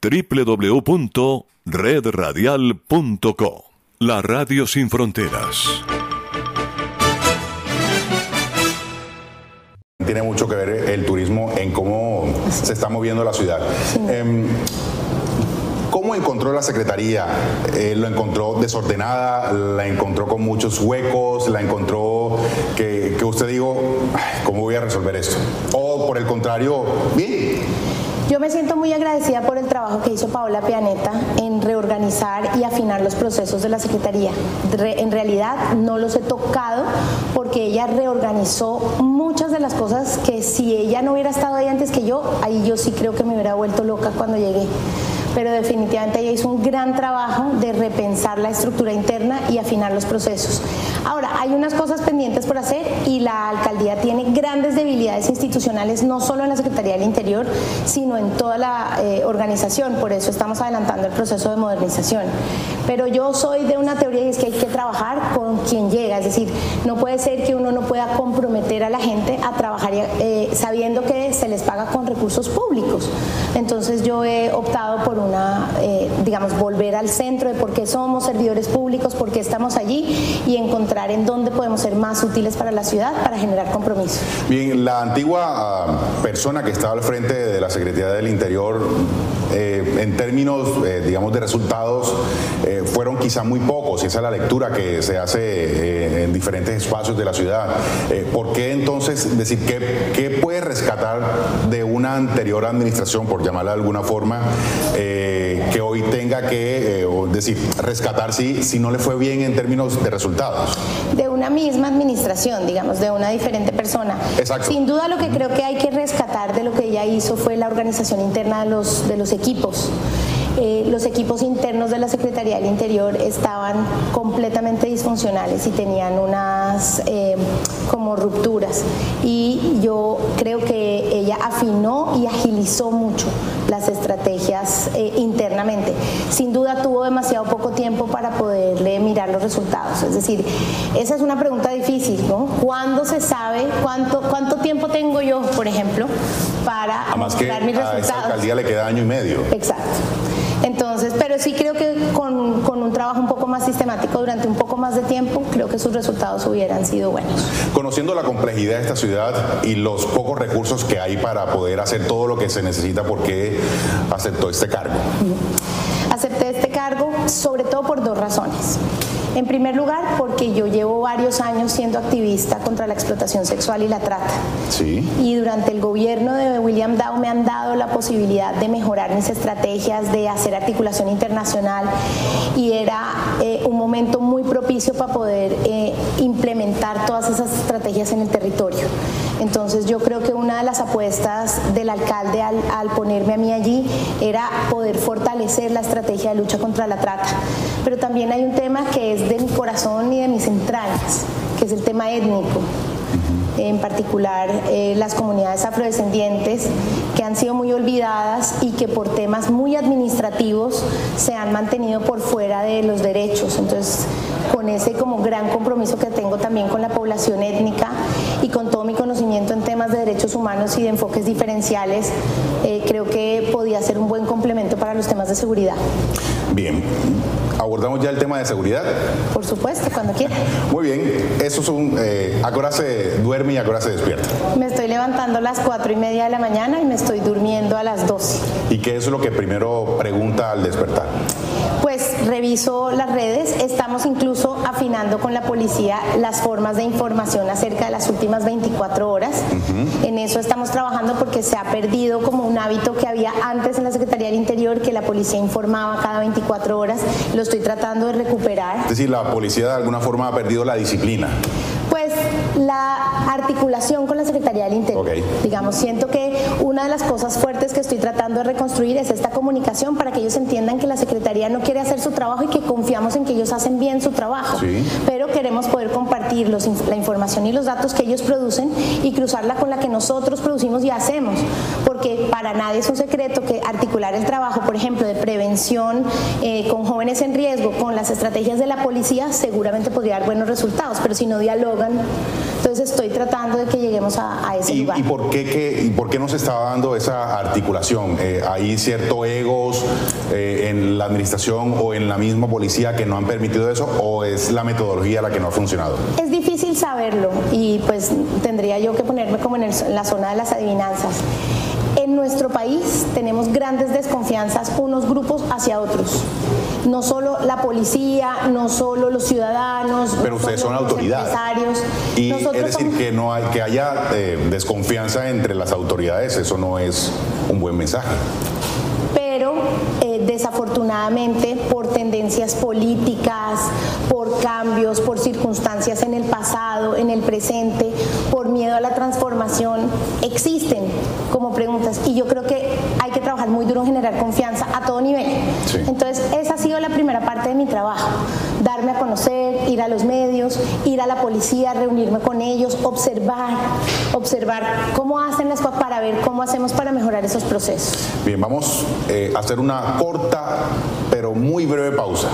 www.redradial.co. La Radio Sin Fronteras. Tiene mucho que ver el turismo en cómo se está moviendo la ciudad. Em, ¿Cómo encontró la Secretaría? Eh, ¿Lo encontró desordenada? ¿La encontró con muchos huecos? ¿La encontró que, usted dijo, ¿cómo voy a resolver esto? ¿O por el contrario, bien? Yo me siento muy agradecida por el trabajo que hizo Paola Pianeta en reorganizar y afinar los procesos de la Secretaría. en realidad no los he tocado porque ella reorganizó muchas de las cosas que si ella no hubiera estado ahí antes que yo, ahí yo sí creo que me hubiera vuelto loca cuando llegué pero definitivamente ella hizo un gran trabajo de repensar la estructura interna y afinar los procesos. Ahora, hay unas cosas pendientes por hacer y la alcaldía tiene grandes debilidades institucionales, no solo en la Secretaría del Interior, sino en toda la eh, organización, por eso estamos adelantando el proceso de modernización. Pero yo soy de una teoría y es que hay que trabajar con quien llega, es decir, no puede ser que uno no pueda comprometer a la gente a trabajar eh, sabiendo que se les paga con recursos públicos. Entonces yo he optado por una, eh, digamos, volver al centro de por qué somos servidores públicos, por qué estamos allí y encontrar en dónde podemos ser más útiles para la ciudad para generar compromiso. Bien, la antigua ah, persona que estaba al frente de la Secretaría del Interior, eh, en términos, eh, digamos, de resultados, fueron quizá muy pocos, y esa es la lectura que se hace en diferentes espacios de la ciudad. ¿Por qué entonces decir qué, qué puede rescatar de una anterior administración, por llamarla de alguna forma, eh, que hoy tenga que, eh, decir, rescatar si, si no le fue bien en términos de resultados. De una misma administración, digamos, de una diferente persona. Exacto. Sin duda lo que creo que hay que rescatar de lo que ella hizo fue la organización interna de los, de los equipos. Eh, los equipos internos de la Secretaría del Interior estaban completamente disfuncionales y tenían unas eh, como rupturas. Y yo creo que ella afinó y agilizó mucho las estrategias eh, internamente. Sin duda tuvo demasiado poco tiempo para poderle mirar los resultados. Es decir, esa es una pregunta difícil, ¿no? ¿Cuándo se sabe cuánto, cuánto tiempo tengo yo, por ejemplo, para mostrar mis resultados? A esa alcaldía le queda año y medio. Exacto. Entonces, pero sí creo que con, con, un trabajo un poco más sistemático durante un poco más de tiempo, creo que sus resultados hubieran sido buenos. Conociendo la complejidad de esta ciudad y los pocos recursos que hay para poder hacer todo lo que se necesita, ¿por qué aceptó este cargo? Acepté este cargo sobre todo por dos razones. En primer lugar, porque yo llevo varios años siendo activista contra la explotación sexual y la trata. Sí. Y durante el gobierno de William Dow me han dado la posibilidad de mejorar mis estrategias, de hacer articulación internacional y era eh, un momento muy propicio para poder eh, implementar todas esas estrategias en el territorio. Entonces yo creo que una de las apuestas del alcalde al, al ponerme a mí allí era poder fortalecer la estrategia de lucha contra la trata. Pero también hay un tema que es de mi corazón y de mis entrañas, que es el tema étnico en particular eh, las comunidades afrodescendientes, que han sido muy olvidadas y que por temas muy administrativos se han mantenido por fuera de los derechos. Entonces, con ese como gran compromiso que tengo también con la población étnica y con todo mi conocimiento en temas de derechos humanos y de enfoques diferenciales, eh, creo que podía ser un buen complemento para los temas de seguridad. Bien, abordamos ya el tema de seguridad. Por supuesto, cuando quiera. Muy bien, eso es un... Eh, ¿A qué hora se duerme y a qué hora se despierta? Me estoy levantando a las cuatro y media de la mañana y me estoy durmiendo a las 12. ¿Y qué es lo que primero pregunta al despertar? Pues reviso las redes, estamos incluso afinando con la policía las formas de información acerca de las últimas 24 horas. En eso estamos trabajando porque se ha perdido como un hábito que había antes en la Secretaría del Interior, que la policía informaba cada 24 horas. Lo estoy tratando de recuperar. Es decir, la policía de alguna forma ha perdido la disciplina. Pues la articulación con la Secretaría del Interior. Digamos, siento que una de las cosas fuertes que estoy tratando de reconstruir es esta comunicación para que ellos entiendan que la Secretaría no quiere hacer su trabajo y que confiamos en que ellos hacen bien su trabajo. Pero queremos poder compartir los, la información y los datos que ellos producen y cruzarla con la que nosotros producimos y hacemos. Porque para nadie es un secreto que articular el trabajo, por ejemplo, de prevención eh, con jóvenes en riesgo, con las estrategias de la policía, seguramente podría dar buenos resultados. Pero si no dialogan Entonces estoy tratando de que lleguemos a, ese ¿Y, lugar. ¿Y por qué, y por qué no se está dando esa articulación? Eh, ¿Hay cierto egos eh, en la administración o en la misma policía que no han permitido eso o es la metodología la que no ha funcionado? Es difícil saberlo y pues tendría yo que ponerme como en la zona de las adivinanzas. En nuestro país tenemos grandes desconfianzas unos grupos hacia otros. No solo la policía, no solo los ciudadanos, pero ustedes son autoridades. Y es decir, que no hay, que haya eh, desconfianza entre las autoridades, eso no es un buen mensaje pero eh, desafortunadamente por tendencias políticas, por cambios, por circunstancias en el pasado, en el presente, por miedo a la transformación, existen como preguntas. Y yo creo que hay que trabajar muy duro en generar confianza a todo nivel. Entonces, esa ha sido la primera parte de mi trabajo, darme a conocer, ir a los medios, ir a la policía, reunirme con ellos, observar, observar cómo hacen las cosas para ver cómo hacemos para mejorar esos procesos. Bien, vamos eh, a hacer una corta pero muy breve pausa.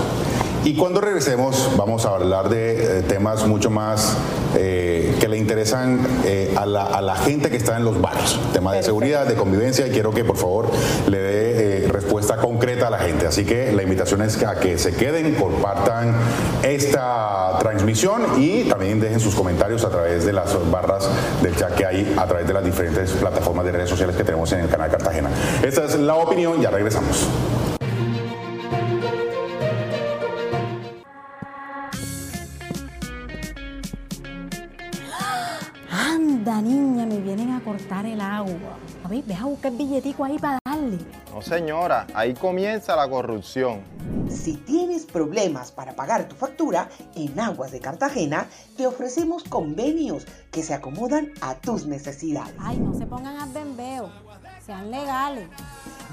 Y cuando regresemos vamos a hablar de eh, temas mucho más eh, que le interesan eh, a, la, gente que está en los barrios, tema de seguridad, de convivencia y quiero que por favor le dé respuesta concreta a la gente. Así que la invitación es a que se queden, compartan esta transmisión y también dejen sus comentarios a través de las barras del chat que hay a través de las diferentes plataformas de redes sociales que tenemos en el canal Cartagena. Esta es la opinión, ya regresamos. Agua. A ver, deja buscar el billetico ahí para darle. No, señora, ahí comienza la corrupción. Si tienes problemas para pagar tu factura, en Aguas de Cartagena te ofrecemos convenios que se acomodan a tus necesidades. Ay, no se pongan a bembeo, sean legales.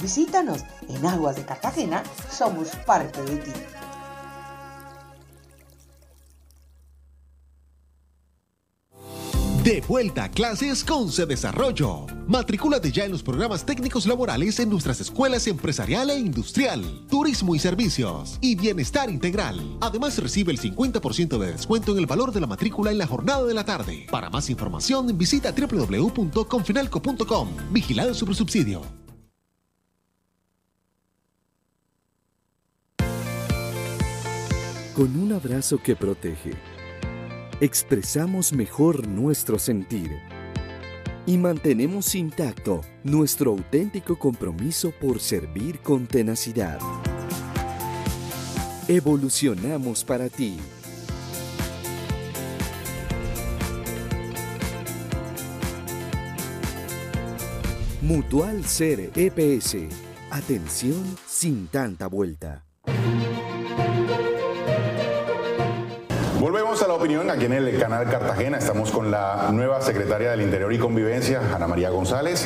Visítanos en Aguas de Cartagena, somos parte de ti. De vuelta a clases con Se Desarrollo. Matricúlate ya en los programas técnicos laborales en nuestras escuelas empresarial e industrial, turismo y servicios y bienestar integral. Además recibe el 50% de descuento en el valor de la matrícula en la jornada de la tarde. Para más información visita www.confinalco.com. Vigilado sobre subsidio. Con un abrazo que protege expresamos mejor nuestro sentir y mantenemos intacto nuestro auténtico compromiso por servir con tenacidad. Evolucionamos para ti. Mutual Ser EPS. Atención sin tanta vuelta. Volvemos a la opinión aquí en el canal Cartagena. Estamos con la nueva secretaria del Interior y Convivencia, Ana María González.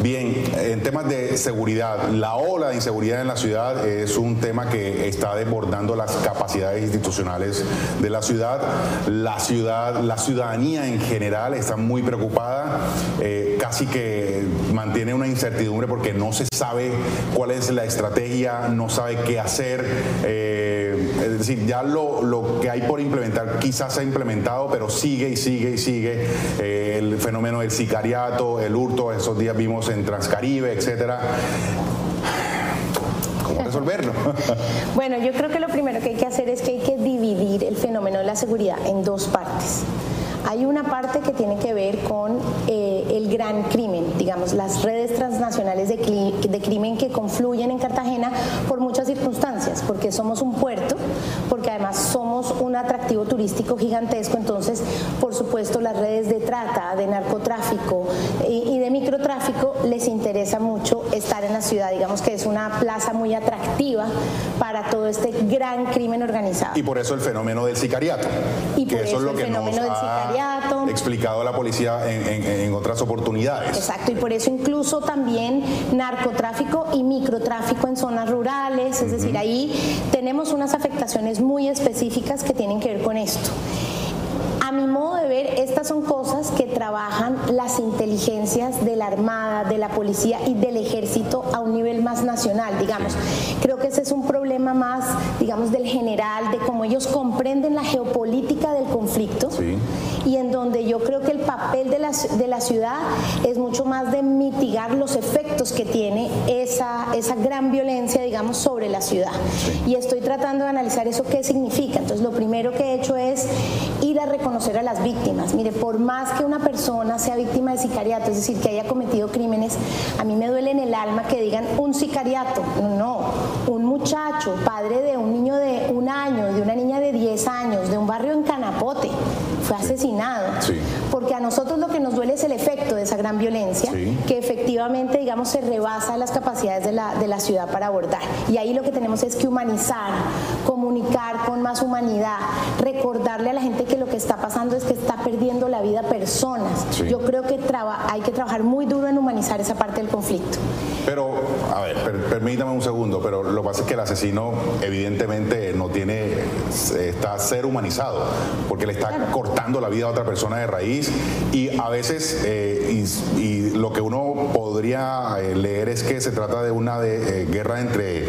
Bien, en temas de seguridad, la ola de inseguridad en la ciudad es un tema que está desbordando las capacidades institucionales de la ciudad. La ciudad, la ciudadanía en general está muy preocupada, eh, casi que mantiene una incertidumbre porque no se sabe cuál es la estrategia, no sabe qué hacer. Eh, es decir, ya lo, lo que hay por implementar quizás se ha implementado, pero sigue y sigue y sigue eh, el fenómeno del sicariato, el hurto, esos días vimos en Transcaribe, etcétera. ¿Cómo resolverlo? bueno, yo creo que lo primero que hay que hacer es que hay que dividir el fenómeno de la seguridad en dos partes. Hay una parte que tiene que ver con eh, el gran crimen, digamos, las redes transnacionales de, de, crimen que confluyen en Cartagena por muchas circunstancias, porque somos un puerto, porque además somos un atractivo turístico gigantesco, entonces, por supuesto, las redes de trata, de narcotráfico y, y de microtráfico les interesa mucho estar en la ciudad, digamos que es una plaza muy atractiva para todo este gran crimen organizado. Y por eso el fenómeno del sicariato. Y por eso, es lo que explicado a la policía en, otras oportunidades. Exacto, y por eso incluso también narcotráfico y microtráfico en zonas rurales, es decir, ahí tenemos unas afectaciones muy específicas que tienen que ver con esto. A mi modo ver, estas son cosas que trabajan las inteligencias de la Armada, de la Policía y del Ejército a un nivel más nacional, digamos. Creo que ese es un problema más, digamos, del general, de cómo ellos comprenden la geopolítica del conflicto y en donde yo creo que el papel de la, de la ciudad es mucho más de mitigar los efectos que tiene esa, esa gran violencia, digamos, sobre la ciudad. Y estoy tratando de analizar eso qué significa. Entonces, lo primero que he hecho es ir a reconocer a las víctimas. Mire, por más que una persona sea víctima de sicariato, es decir, que haya cometido crímenes, a mí me duele en el alma que digan un sicariato. No, un muchacho, padre de un niño de un año, de una niña de 10 años, de un barrio en Canapote, fue asesinado. Porque a nosotros lo que nos duele es el efecto de esa gran violencia, que efectivamente, digamos, se rebasa las capacidades de la, de la ciudad para abordar. Y ahí lo que tenemos es que humanizar, comunicar con más humanidad, recordarle a la gente que lo que está pasando es que está perdiendo la vida personas. Yo creo que hay que trabajar muy duro en humanizar esa parte del conflicto. Pero, a ver, permítame un segundo, pero lo que pasa es que el asesino evidentemente no tiene, está ser humanizado, porque le está cortando la vida a otra persona de raíz. Y a veces, eh, y, lo que uno podría eh, leer es que se trata de una de, eh, guerra entre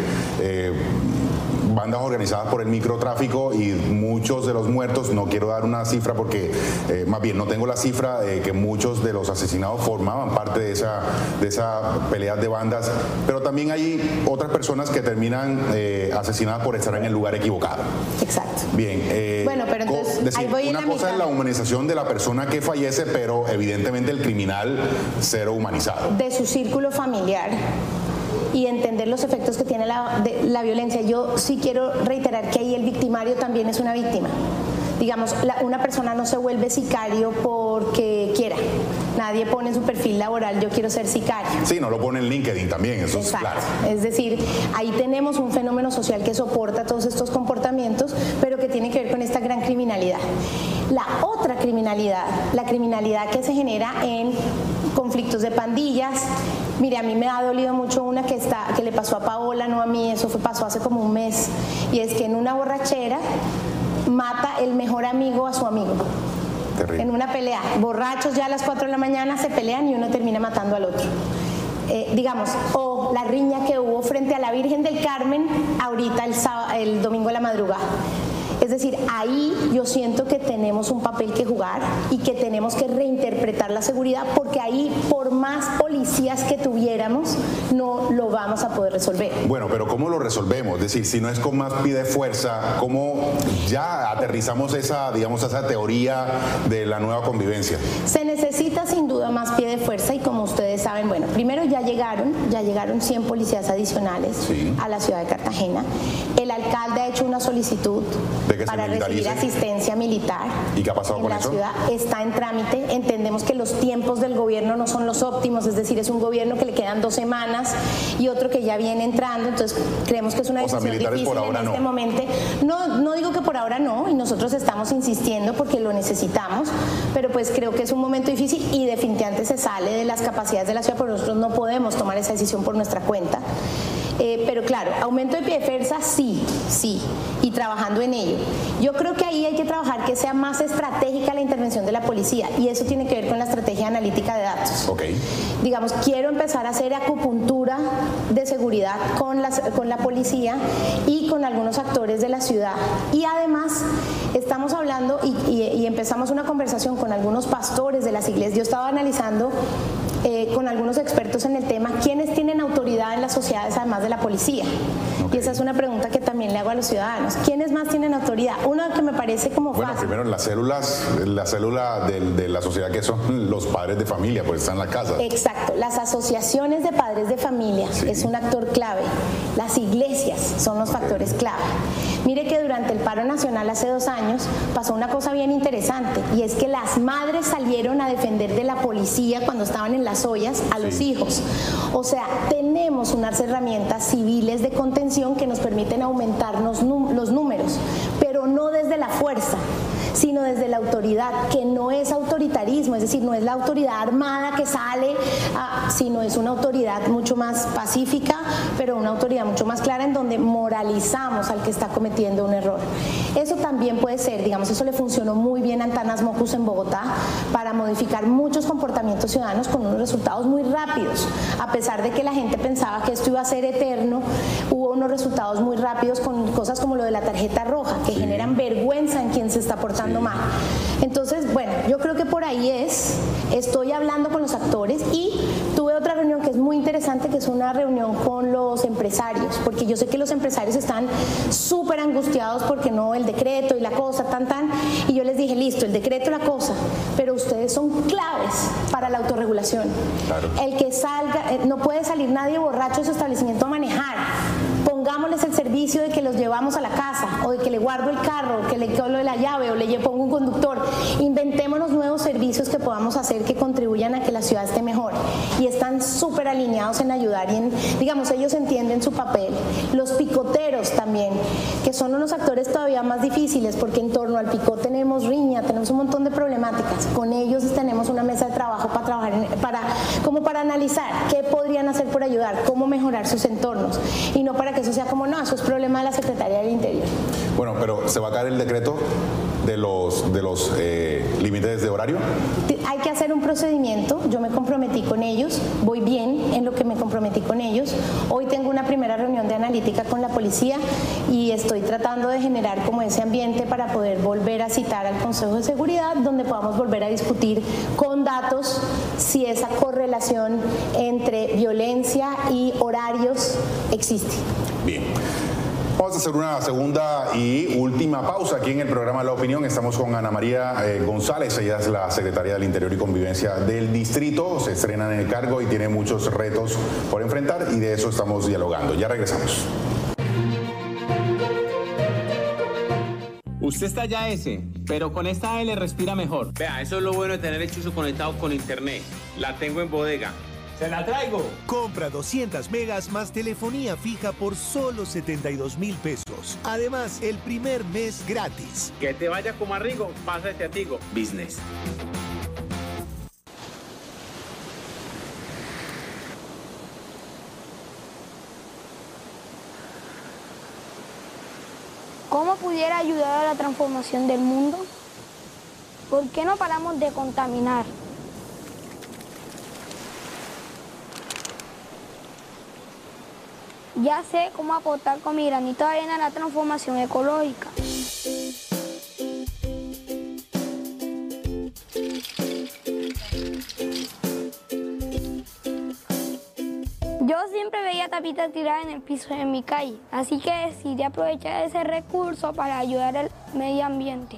bandas organizadas por el microtráfico y muchos de los muertos, no quiero dar una cifra porque eh, más bien no tengo la cifra de que muchos de los asesinados formaban parte de esa, de esa pelea de bandas, pero también hay otras personas que terminan eh, asesinadas por estar en el lugar equivocado. Exacto. Bien. Eh, bueno, pero entonces ahí voy una cosa es la humanización de la persona que fallece, pero evidentemente el criminal cero humanizado. De su círculo familiar y entender los efectos que tiene la, la violencia. Yo sí quiero reiterar que ahí el victimario también es una víctima digamos, una persona no se vuelve sicario porque quiera. Nadie pone en su perfil laboral yo quiero ser sicario. Sí, no lo pone en LinkedIn también, eso es claro. Es decir, ahí tenemos un fenómeno social que soporta todos estos comportamientos, pero que tiene que ver con esta gran criminalidad. La otra criminalidad, la criminalidad que se genera en conflictos de pandillas. Mire, a mí me ha dolido mucho una que, está, que le pasó a Paola, no a mí, eso fue, pasó hace como un mes, y es que en una borrachera mata el mejor amigo a su amigo. En una pelea. Borrachos ya a las 4 de la mañana se pelean y uno termina matando al otro. Eh, digamos, o la riña que hubo frente a la Virgen del Carmen ahorita el, el domingo de la madrugada. Es decir, ahí yo siento que tenemos un papel que jugar y que tenemos que reinterpretar la seguridad porque ahí por más policías que tuviéramos no lo vamos a poder resolver. Bueno, pero ¿cómo lo resolvemos? Es decir, si no es con más pide fuerza, ¿cómo ya aterrizamos esa, digamos, esa teoría de la nueva convivencia? Se necesita sin duda más pie de fuerza y como ustedes saben, bueno, primero ya llegaron, ya llegaron 100 policías adicionales a la ciudad de Cartagena. El alcalde ha hecho una solicitud para recibir asistencia militar. ¿Y qué ha pasado en con la ciudad está en trámite. Entendemos que los tiempos del gobierno no son los óptimos, es decir, es un gobierno que le quedan dos semanas y otro que ya viene entrando, entonces creemos que es una decisión difícil en este momento. No, no digo que por ahora no, y nosotros estamos insistiendo porque lo necesitamos, pero pues creo que es un momento difícil y definitivamente se sale de las capacidades de la ciudad, pero nosotros no podemos tomar esa decisión por nuestra cuenta. Eh, pero claro, aumento de pie de fuerza sí, sí, y trabajando en ello. Yo creo que ahí hay que trabajar que sea más estratégica la intervención de la policía y eso tiene que ver con la estrategia analítica de datos. Okay. Digamos, quiero empezar a hacer acupuntura de seguridad con la, con la policía y con algunos actores de la ciudad. Y además estamos hablando y, y empezamos una conversación con algunos pastores de las iglesias. Yo estaba analizando eh, con algunos expertos en el tema, ¿quiénes tienen autoridad en las sociedades además de la policía? Y esa es una pregunta que también le hago a los ciudadanos. ¿Quiénes más tienen autoridad? Uno que me parece como bueno, primero las células, la célula de, la sociedad que son los padres de familia, pues están en la casa. Exacto, las asociaciones de padres de familia es un actor clave. Las iglesias son los factores clave. Mire que durante el paro nacional hace dos años pasó una cosa bien interesante y es que las madres salieron a defender de la policía cuando estaban en las ollas a los hijos. O sea, tenemos unas herramientas civiles de contención que nos permiten aumentarnos los números, pero no desde la fuerza sino desde la autoridad, que no es autoritarismo, es decir, no es la autoridad armada que sale, sino es una autoridad mucho más pacífica, pero una autoridad mucho más clara en donde moralizamos al que está cometiendo un error. Eso también puede ser, digamos, eso le funcionó muy bien a Antanas Mocus en Bogotá para modificar muchos comportamientos ciudadanos con unos resultados muy rápidos. A pesar de que la gente pensaba que esto iba a ser eterno, unos resultados muy rápidos con cosas como lo de la tarjeta roja, que generan vergüenza en quien se está portando mal. Entonces, bueno, yo creo que por ahí es, estoy hablando con los actores y tuve otra reunión que es muy interesante, que es una reunión con los empresarios, porque yo sé que los empresarios están súper angustiados porque no el decreto y la cosa, tan, tan, y yo les dije, listo, el decreto, la cosa, pero ustedes son claves para la autorregulación. El que salga, eh, no puede salir nadie borracho de su establecimiento a manejar people. Pongámosles el servicio de que los llevamos a la casa o de que le guardo el carro, que le colo la llave o le pongo un conductor. Inventémonos nuevos servicios que podamos hacer que contribuyan a que la ciudad esté mejor. Y están súper alineados en ayudar y en, digamos, ellos entienden su papel. Los picoteros también, que son unos actores todavía más difíciles porque en torno al picot tenemos riña, tenemos un montón de problemáticas. Con ellos tenemos una mesa de trabajo para trabajar, para, como para analizar qué podrían hacer por ayudar, cómo mejorar sus entornos y no para que eso sea como no, eso es problema de la Secretaría del Interior. Bueno, pero ¿se va a caer el decreto de los, de los eh, límites de horario? Hay que hacer un procedimiento, yo me comprometí con ellos, voy bien en lo que me comprometí con ellos. Hoy tengo una primera reunión de analítica con la policía y estoy tratando de generar como ese ambiente para poder volver a citar al Consejo de Seguridad, donde podamos volver a discutir con datos si esa correlación entre violencia y horarios existe. Bien. Vamos a hacer una segunda y última pausa aquí en el programa La Opinión. Estamos con Ana María eh, González, ella es la secretaria del Interior y Convivencia del distrito, se estrena en el cargo y tiene muchos retos por enfrentar y de eso estamos dialogando. Ya regresamos. Usted está ya ese, pero con esta L respira mejor. Vea, eso es lo bueno de tener el chuzo conectado con internet. La tengo en bodega ¡Se la traigo! Compra 200 megas más telefonía fija por solo 72 mil pesos. Además, el primer mes gratis. Que te vaya como a Rigo, pásate a Tigo. Business. ¿Cómo pudiera ayudar a la transformación del mundo? ¿Por qué no paramos de contaminar? Ya sé cómo aportar con mi granito de arena a la transformación ecológica. Yo siempre veía tapitas tiradas en el piso de mi calle, así que decidí aprovechar ese recurso para ayudar al medio ambiente.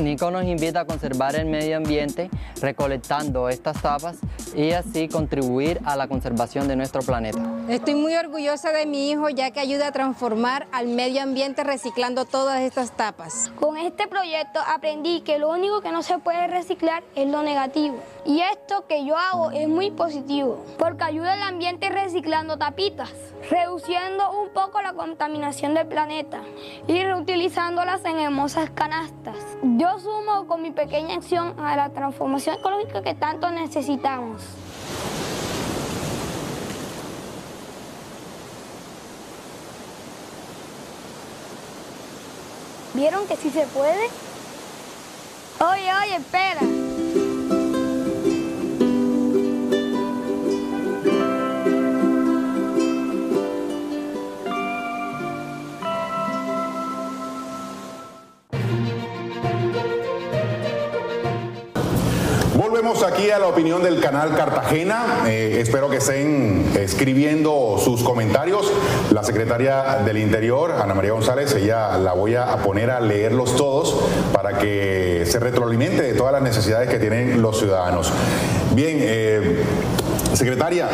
Nico nos invita a conservar el medio ambiente recolectando estas tapas y así contribuir a la conservación de nuestro planeta. Estoy muy orgullosa de mi hijo ya que ayuda a transformar al medio ambiente reciclando todas estas tapas. Con este proyecto aprendí que lo único que no se puede reciclar es lo negativo. Y esto que yo hago es muy positivo porque ayuda al ambiente reciclando tapitas, reduciendo un poco la contaminación del planeta y reutilizándolas en hermosas canastas. Yo sumo con mi pequeña acción a la transformación ecológica que tanto necesitamos. ¿Vieron que sí se puede? Oye, oye, espera. Aquí a la opinión del canal Cartagena. Eh, espero que estén escribiendo sus comentarios. La secretaria del Interior, Ana María González, ella la voy a poner a leerlos todos para que se retroalimente de todas las necesidades que tienen los ciudadanos. Bien, eh, secretaria,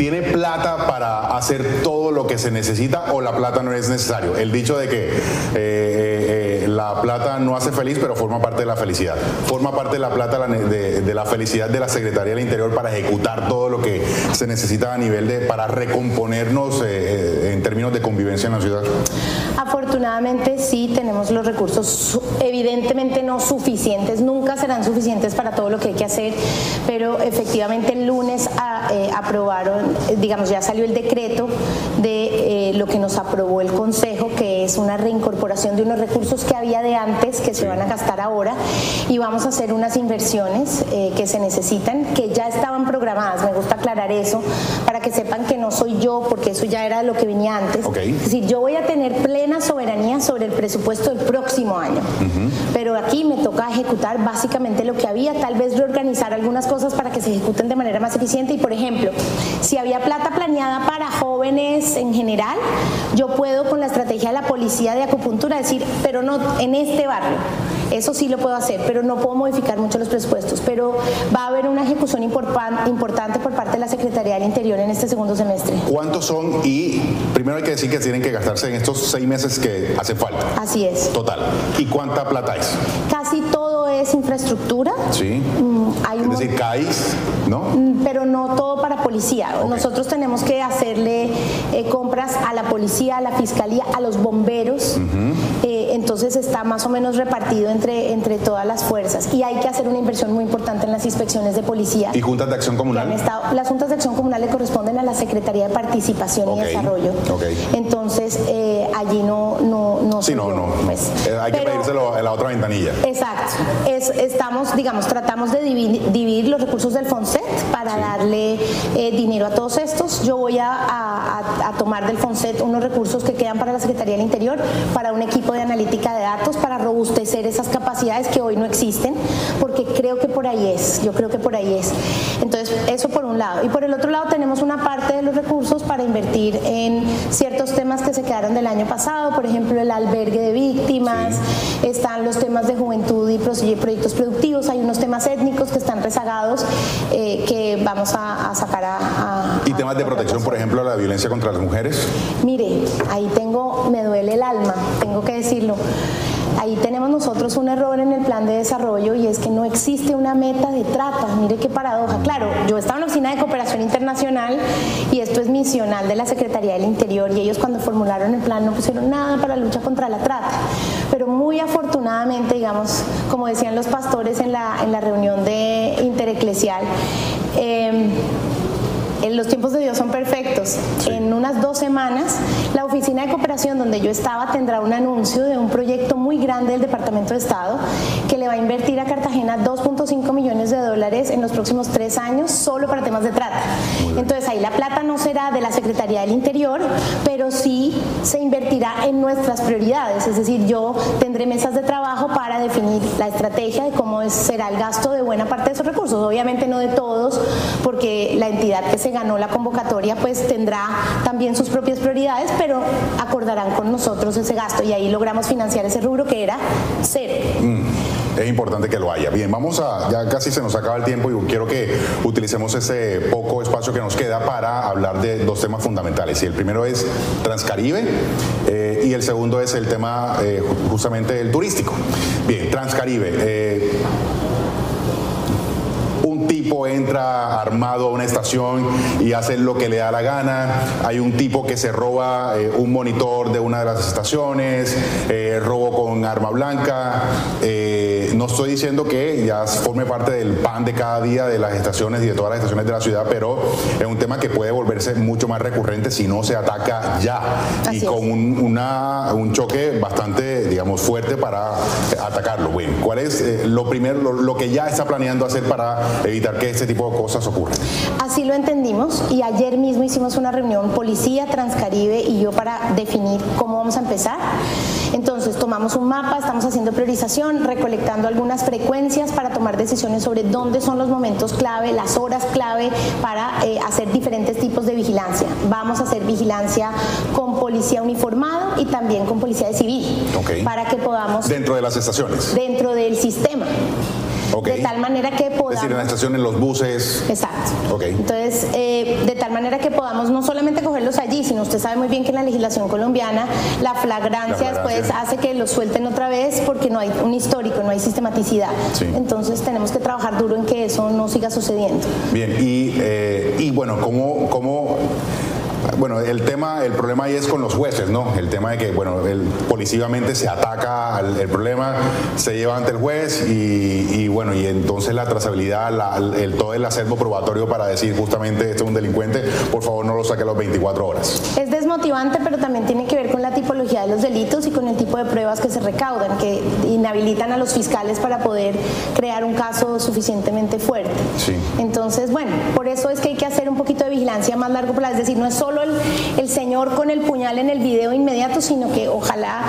¿Tiene plata para hacer todo lo que se necesita o la plata no es necesario? El dicho de que eh, la plata no hace feliz, pero forma parte de la felicidad. Forma parte de la plata de, la felicidad de la Secretaría del Interior para ejecutar todo lo que se necesita a nivel de, para recomponernos eh, eh, en términos de convivencia en la ciudad. Afortunadamente sí tenemos los recursos, evidentemente no suficientes, nunca serán suficientes para todo lo que hay que hacer, pero efectivamente el lunes a- eh, aprobaron, eh, digamos, ya salió el decreto de eh, lo que nos aprobó el Consejo, que es una reincorporación de unos recursos que había de antes, que se van a gastar ahora, y vamos a hacer unas inversiones eh, que se necesitan, que ya estaban programadas, me gusta aclarar eso, para que sepan que no soy yo, porque eso ya era lo que venía antes. Es decir, yo voy a tener plena soberanía sobre el presupuesto del próximo año, pero aquí me toca ejecutar básicamente lo que había, tal vez reorganizar algunas cosas para que se ejecuten de manera más eficiente. Y, por ejemplo, si había plata planeada para jóvenes en general, yo puedo con la estrategia de la policía de acupuntura decir, pero no en este barrio. Eso sí lo puedo hacer, pero no puedo modificar mucho los presupuestos. Pero va a haber una ejecución importan- importante por parte de la Secretaría del Interior en este segundo semestre. ¿Cuántos son? Y primero hay que decir que tienen que gastarse en estos seis meses que hace falta. Así es. Total. ¿Y cuánta plata es? Casi todo es infraestructura. Sí. Mm, hay un Es decir, CAIS, ¿no? Mm, pero no todo para policía. Nosotros tenemos que hacerle eh, compras a la policía, a la fiscalía, a los bomberos. Eh, entonces está más o menos repartido entre, entre todas las fuerzas. Y hay que hacer una inversión muy importante en las inspecciones de policía. ¿Y juntas de acción comunal? estado- las juntas de acción comunal le corresponden a la Secretaría de Participación y Desarrollo. Entonces eh, allí no, no, no Sí, no, no. pues. Hay que Pero- pedírselo en la otra ventanilla. Exacto. Es- estamos, digamos, tratamos de divi- dividir los recursos del FONSET para darle eh, dinero a todos estos. Yo voy a, a- a- tomar del FONSET unos recursos que quedan para la Secretaría del Interior, para un equipo de analítica de datos, para robustecer esas capacidades que hoy no existen, porque creo que por ahí es, yo creo que por ahí es. Entonces, eso por un lado. Y por el otro lado tenemos una parte de los recursos para invertir en ciertos temas que se quedaron del año pasado, por ejemplo, el albergue de víctimas, están los temas de juventud y pro- y proyectos productivos, hay unos temas étnicos que están rezagados eh, que vamos a, a sacar a, a- ¿Y temas de protección, por ejemplo, la violencia contra las mujeres? Mire, ahí tengo, me duele el alma, tengo que decirlo. Ahí tenemos nosotros un error en el plan de desarrollo y es que no existe una meta de trata. Mire qué paradoja. Claro, yo estaba en la Oficina de Cooperación Internacional y esto es misional de la Secretaría del Interior y ellos cuando formularon el plan no pusieron nada para la lucha contra la trata. Pero muy afortunadamente, digamos, como decían los pastores en la, en la reunión de intereclesial, eh, los tiempos de Dios son perfectos. En unas dos semanas, la oficina de cooperación donde yo estaba tendrá un anuncio de un proyecto muy grande del Departamento de Estado que le va a invertir a Cartagena 2.5 millones de dólares en los próximos tres años solo para temas de trata. Entonces ahí la plata no será de la Secretaría del Interior, pero sí se invertirá en nuestras prioridades. Es decir, yo tendré mesas de trabajo para definir la estrategia de cómo será el gasto de buena parte de esos recursos. Obviamente no de todos, porque la entidad que se ganó la convocatoria pues tendrá también sus propias prioridades, pero acordarán con nosotros ese gasto y ahí logramos financiar ese rubro que era cero. Mm, es importante que lo haya. Bien, vamos a, ya casi se nos acaba el tiempo y quiero que utilicemos ese poco espacio que nos queda para hablar de dos temas fundamentales. Y el primero es Transcaribe eh, y el segundo es el tema eh, justamente el turístico. Bien, Transcaribe. eh, tipo entra armado a una estación y hace lo que le da la gana. Hay un tipo que se roba eh, un monitor de una de las estaciones, eh, robo con arma blanca. Eh, no estoy diciendo que ya forme parte del pan de cada día de las estaciones y de todas las estaciones de la ciudad, pero es un tema que puede volverse mucho más recurrente si no se ataca ya y con un, una- un choque bastante, digamos, fuerte para atacarlo. Bueno, ¿cuál es eh, lo primero, lo, lo que ya está planeando hacer para evitar que este tipo de cosas ocurran? Así lo entendimos y ayer mismo hicimos una reunión Policía, Transcaribe y yo para definir cómo vamos a empezar. Entonces tomamos un mapa, estamos haciendo priorización, recolectando algunas frecuencias para tomar decisiones sobre dónde son los momentos clave, las horas clave para eh, hacer diferentes tipos de vigilancia. Vamos a hacer vigilancia con policía uniformado y también con policía de civil Ok. para que podamos Dentro de las estaciones. dentro del sistema. De tal manera que Es podamos... decir, en la estación, en los buses. Exacto. Entonces, eh, de tal manera que podamos no solamente cogerlos allí, sino usted sabe muy bien que en la legislación colombiana la flagrancia, La flagrancia. después hace que los suelten otra vez porque no hay un histórico, no hay sistematicidad. Sí. Entonces tenemos que trabajar duro en que eso no siga sucediendo. Bien, y, eh, y bueno, ¿cómo, cómo bueno, el tema, el problema ahí es con los jueces, ¿no? El tema de que, bueno, el, policivamente se ataca al el problema, se lleva ante el juez y, y, bueno, y entonces la trazabilidad, la- el, todo el acervo probatorio para decir justamente este es un delincuente, por favor no lo saque a las 24 horas. Es desmotivante, pero también tiene que ver con la tipología de los delitos y con el tipo de pruebas que se recaudan, que inhabilitan a los fiscales para poder crear un caso suficientemente fuerte. Sí. Entonces, bueno, por eso es que hay que hacer un poquito de vigilancia a más largo plazo. Es decir, no es solo el, el señor con el puñal en el video inmediato, sino que ojalá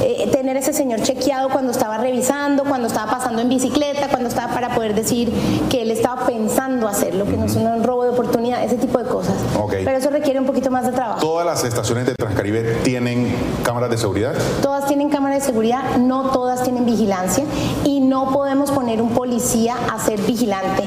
eh, tener ese señor chequeado cuando estaba revisando, cuando estaba pasando en bicicleta, cuando estaba para poder decir que él estaba pensando hacerlo, que no es un robo de oportunidad, ese tipo de cosas. Ok. Pero eso requiere un poquito más de trabajo. ¿Todas las estaciones de Transcaribe tienen cámaras de seguridad? Todas tienen cámara de seguridad, no todas tienen vigilancia y no podemos poner un policía a ser vigilante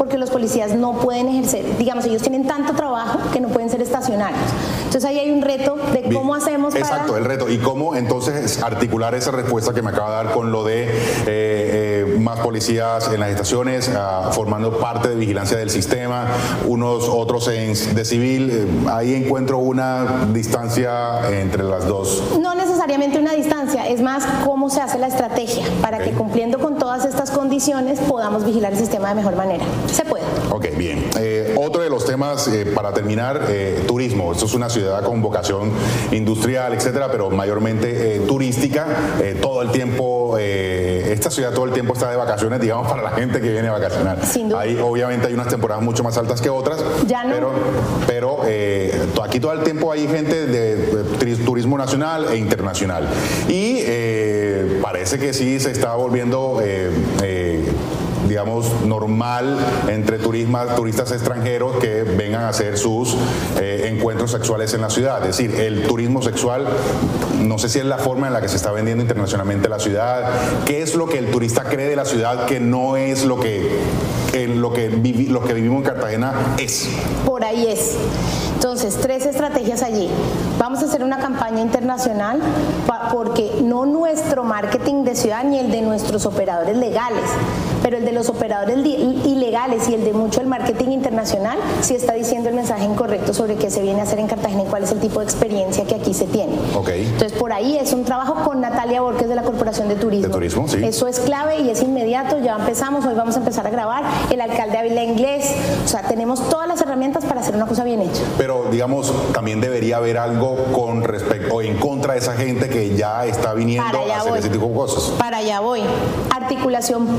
porque los policías no pueden ejercer, digamos, ellos tienen tanto trabajo que no pueden ser estacionarios. Entonces ahí hay un reto de Bien. cómo hacemos para... Exacto, el reto. ¿Y cómo entonces articular esa respuesta que me acaba de dar con lo de eh, eh, más policías en las estaciones, ah, formando parte de vigilancia del sistema, unos otros en, de civil? eh, ahí encuentro una distancia entre las dos. No necesariamente una distancia, es más cómo se hace la estrategia para que cumpliendo con todas estas condiciones podamos vigilar el sistema de mejor manera. Se puede. Ok, bien. Eh, otro de los temas, eh, para terminar, eh, turismo. Esto es una ciudad con vocación industrial, etcétera, pero mayormente eh, turística. Eh, todo el tiempo, eh, esta ciudad todo el tiempo está de vacaciones, digamos, para la gente que viene a vacacionar. Ahí, obviamente, hay unas temporadas mucho más altas que otras. Ya no. Pero, pero aquí todo el tiempo hay gente de, de turi- turismo nacional e internacional. Y eh, parece que sí se está volviendo. eh, eh, digamos, normal entre turismas, turistas extranjeros que vengan a hacer sus eh, encuentros sexuales en la ciudad. Es decir, el turismo sexual, no sé si es la forma en la que se está vendiendo internacionalmente la ciudad, qué es lo que el turista cree de la ciudad que no es lo que, lo que, lo que vivimos en Cartagena es. Por ahí es. Entonces, tres estrategias allí. Vamos a hacer una campaña internacional porque no nuestro marketing de ciudad ni el de nuestros operadores legales, pero el de los operadores ilegales y el de mucho el marketing internacional sí está diciendo el mensaje incorrecto sobre qué se viene a hacer en Cartagena y cuál es el tipo de experiencia que aquí se tiene. Ok. Entonces, por ahí es un trabajo con Natalia Borges de la Corporación de Turismo. De turismo, sí. Eso es clave y es inmediato. Ya empezamos, hoy vamos a empezar a grabar. El alcalde habla inglés. O sea, tenemos todas las herramientas para hacer una cosa bien hecha. Pero, digamos, también debería haber algo con respecto o en contra de esa gente que ya está viniendo a hacer voy. ese tipo de cosas. Para allá voy. Articulación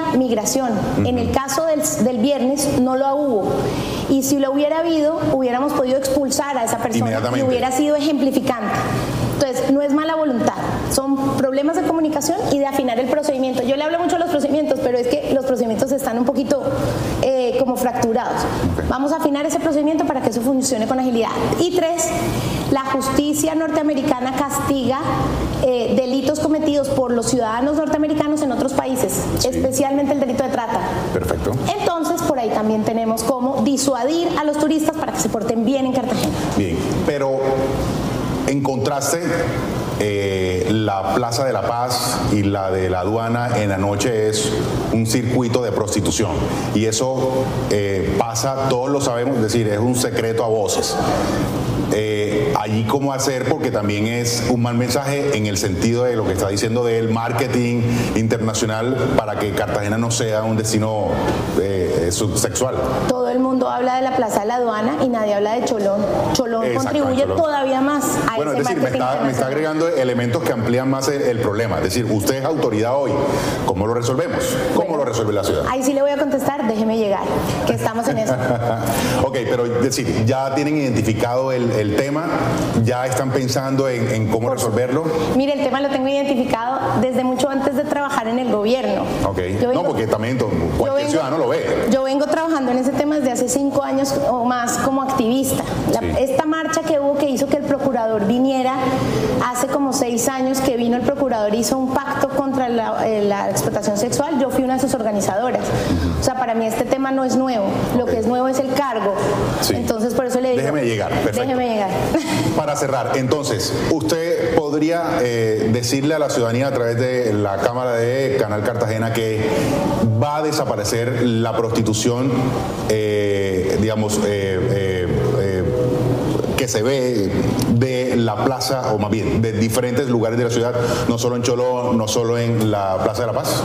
policía-migración. En el caso del, del viernes no lo hubo. Y si lo hubiera habido, hubiéramos podido expulsar a esa persona y hubiera sido ejemplificante. Entonces, no es son problemas de comunicación y de afinar el procedimiento. Yo le hablo mucho de los procedimientos, pero es que los procedimientos están un poquito eh, como fracturados. Vamos a afinar ese procedimiento para que eso funcione con agilidad. Y tres, la justicia norteamericana castiga eh, delitos cometidos por los ciudadanos norteamericanos en otros países, especialmente el delito de trata. Perfecto. Entonces, por ahí también tenemos cómo disuadir a los turistas para que se porten bien en Cartagena. Bien, pero en contraste, eh, la Plaza de la Paz y la de la aduana en la noche es un circuito de prostitución. Y eso eh, pasa, todos lo sabemos, es decir, es un secreto a voces. Eh, allí cómo hacer, porque también es un mal mensaje en el sentido de lo que está diciendo del marketing internacional para que Cartagena no sea un destino eh, eh, subsexual. Todo el mundo habla de la Plaza de la Aduana y nadie habla de Cholón. Cholón Exacto, contribuye Cholón. todavía más a Bueno, es ese decir, me está, me está internacional. agregando elementos que amplían más el, el problema. Es decir, usted es autoridad hoy. ¿Cómo lo resolvemos? ¿Cómo lo resuelve la ciudad? Ahí sí le voy a contestar, déjeme llegar, que estamos en eso. ok, pero es decir, ya tienen identificado el, el tema, ¿Ya están pensando en, en cómo resolverlo? Mire, el tema lo tengo identificado desde mucho antes de trabajar en el gobierno. Ok. Vengo- no, porque también cualquier vengo- ciudadano lo ve. Yo vengo trabajando en ese tema desde hace cinco años o más como activista. La- Esta marcha que hubo que hizo que el procurador viniera, hace como seis años que vino el procurador, hizo un pacto contra la, eh, la explotación sexual, yo fui una de sus organizadoras. O sea, para mí este tema no es nuevo, lo que es nuevo es el cargo. Sí. Entonces por eso le digo... Déjeme llegar, perfecto. Déjeme llegar. Para cerrar, entonces, ¿usted podría eh, decirle a la ciudadanía a través de la Cámara de Canal Cartagena que va a desaparecer la prostitución, eh, digamos, eh, que se ve de la plaza, o más bien, de diferentes lugares de la ciudad, no solo en Cholón, no solo en la Plaza de la Paz?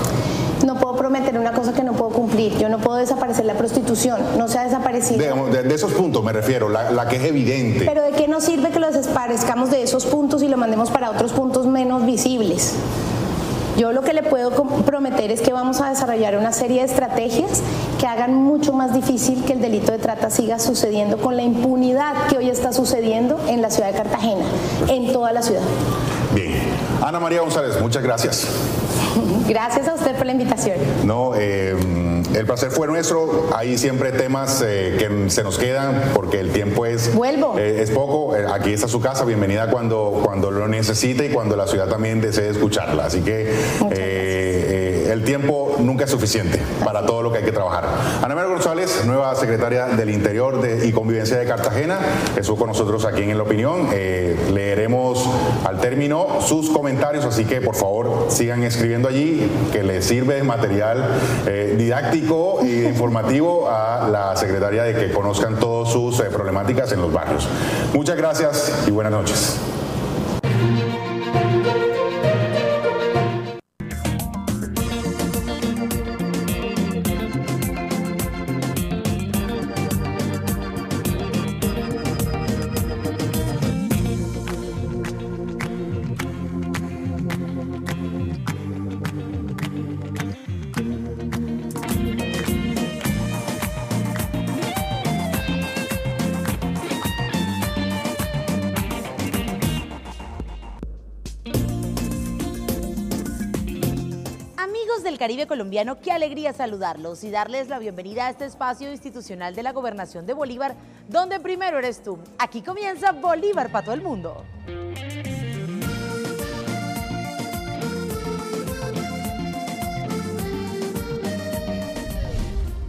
No puedo prometer una cosa que no puedo cumplir. Yo no puedo desaparecer la prostitución. No se ha desaparecido. Digamos, de, de esos puntos me refiero, la, la que es evidente. Pero ¿de qué nos sirve que lo desaparezcamos de esos puntos y lo mandemos para otros puntos menos visibles? Yo lo que le puedo prometer es que vamos a desarrollar una serie de estrategias que hagan mucho más difícil que el delito de trata siga sucediendo con la impunidad que hoy está sucediendo en la ciudad de Cartagena, en toda la ciudad. Bien. Ana María González, muchas gracias. Gracias a usted por la invitación. No, eh, el placer fue nuestro. Hay siempre temas eh, que se nos quedan porque el tiempo es, Vuelvo. eh, es poco. Eh, aquí está su casa. Bienvenida cuando, cuando lo necesite y cuando la ciudad también desee escucharla. Así que el tiempo nunca es suficiente para todo lo que hay que trabajar. Ana María González, nueva secretaria del Interior y Convivencia de Cartagena, estuvo con nosotros aquí en La Opinión. Eh, leeremos al término sus comentarios, así que por favor sigan escribiendo allí, que les sirve material eh, didáctico e informativo a la secretaria de que conozcan todas sus eh, problemáticas en los barrios. Muchas gracias y buenas noches. Qué alegría saludarlos y darles la bienvenida a este espacio institucional de la Gobernación de Bolívar, donde primero eres tú. Aquí comienza Bolívar para todo el mundo.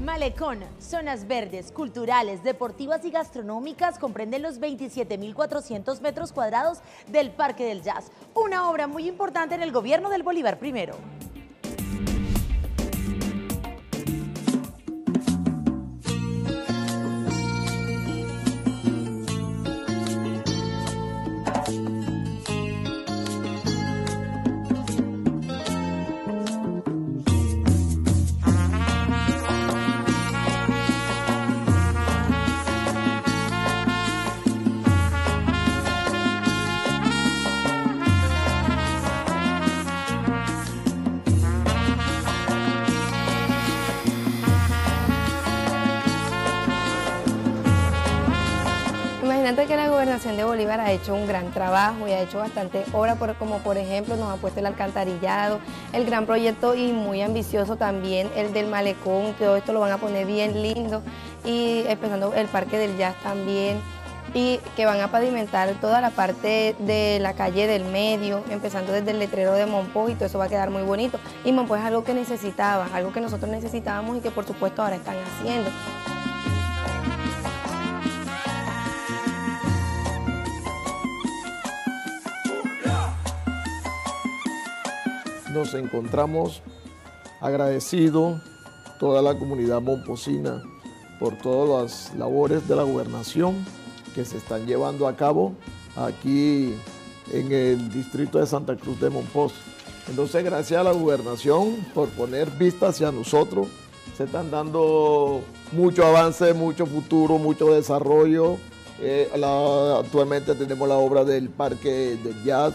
Malecón, zonas verdes, culturales, deportivas y gastronómicas comprenden los 27.400 metros cuadrados del Parque del Jazz, una obra muy importante en el gobierno del Bolívar primero. Bolívar ha hecho un gran trabajo y ha hecho bastante obra, por- como por ejemplo nos ha puesto el alcantarillado, el gran proyecto y muy ambicioso también el del malecón, todo esto lo van a poner bien lindo y empezando el parque del jazz también y que van a pavimentar toda la parte de la calle del medio, empezando desde el letrero de Monpó y todo eso va a quedar muy bonito. Y Monpó es algo que necesitaba, algo que nosotros necesitábamos y que por supuesto ahora están haciendo. Nos encontramos agradecidos toda la comunidad momposina por todas las labores de la gobernación que se están llevando a cabo aquí en el distrito de Santa Cruz de Monpós. Entonces, gracias a la gobernación por poner vista hacia nosotros, se están dando mucho avance, mucho futuro, mucho desarrollo. Eh, actualmente tenemos la obra del Parque del Jazz,